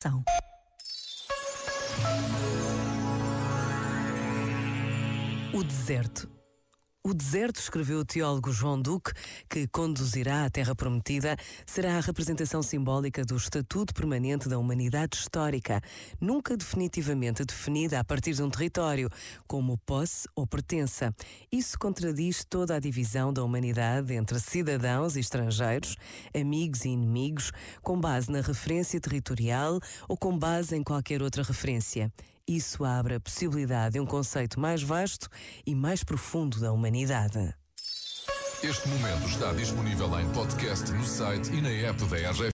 São. O deserto. O deserto, escreveu o teólogo João Duque, que conduzirá à Terra Prometida, será a representação simbólica do estatuto permanente da humanidade histórica, nunca definitivamente definida a partir de um território, como posse ou pertença. Isso contradiz toda a divisão da humanidade entre cidadãos e estrangeiros, amigos e inimigos, com base na referência territorial ou com base em qualquer outra referência. Isso abre a possibilidade de um conceito mais vasto e mais profundo da humanidade. Este momento está disponível em podcast no site e na app da RGF.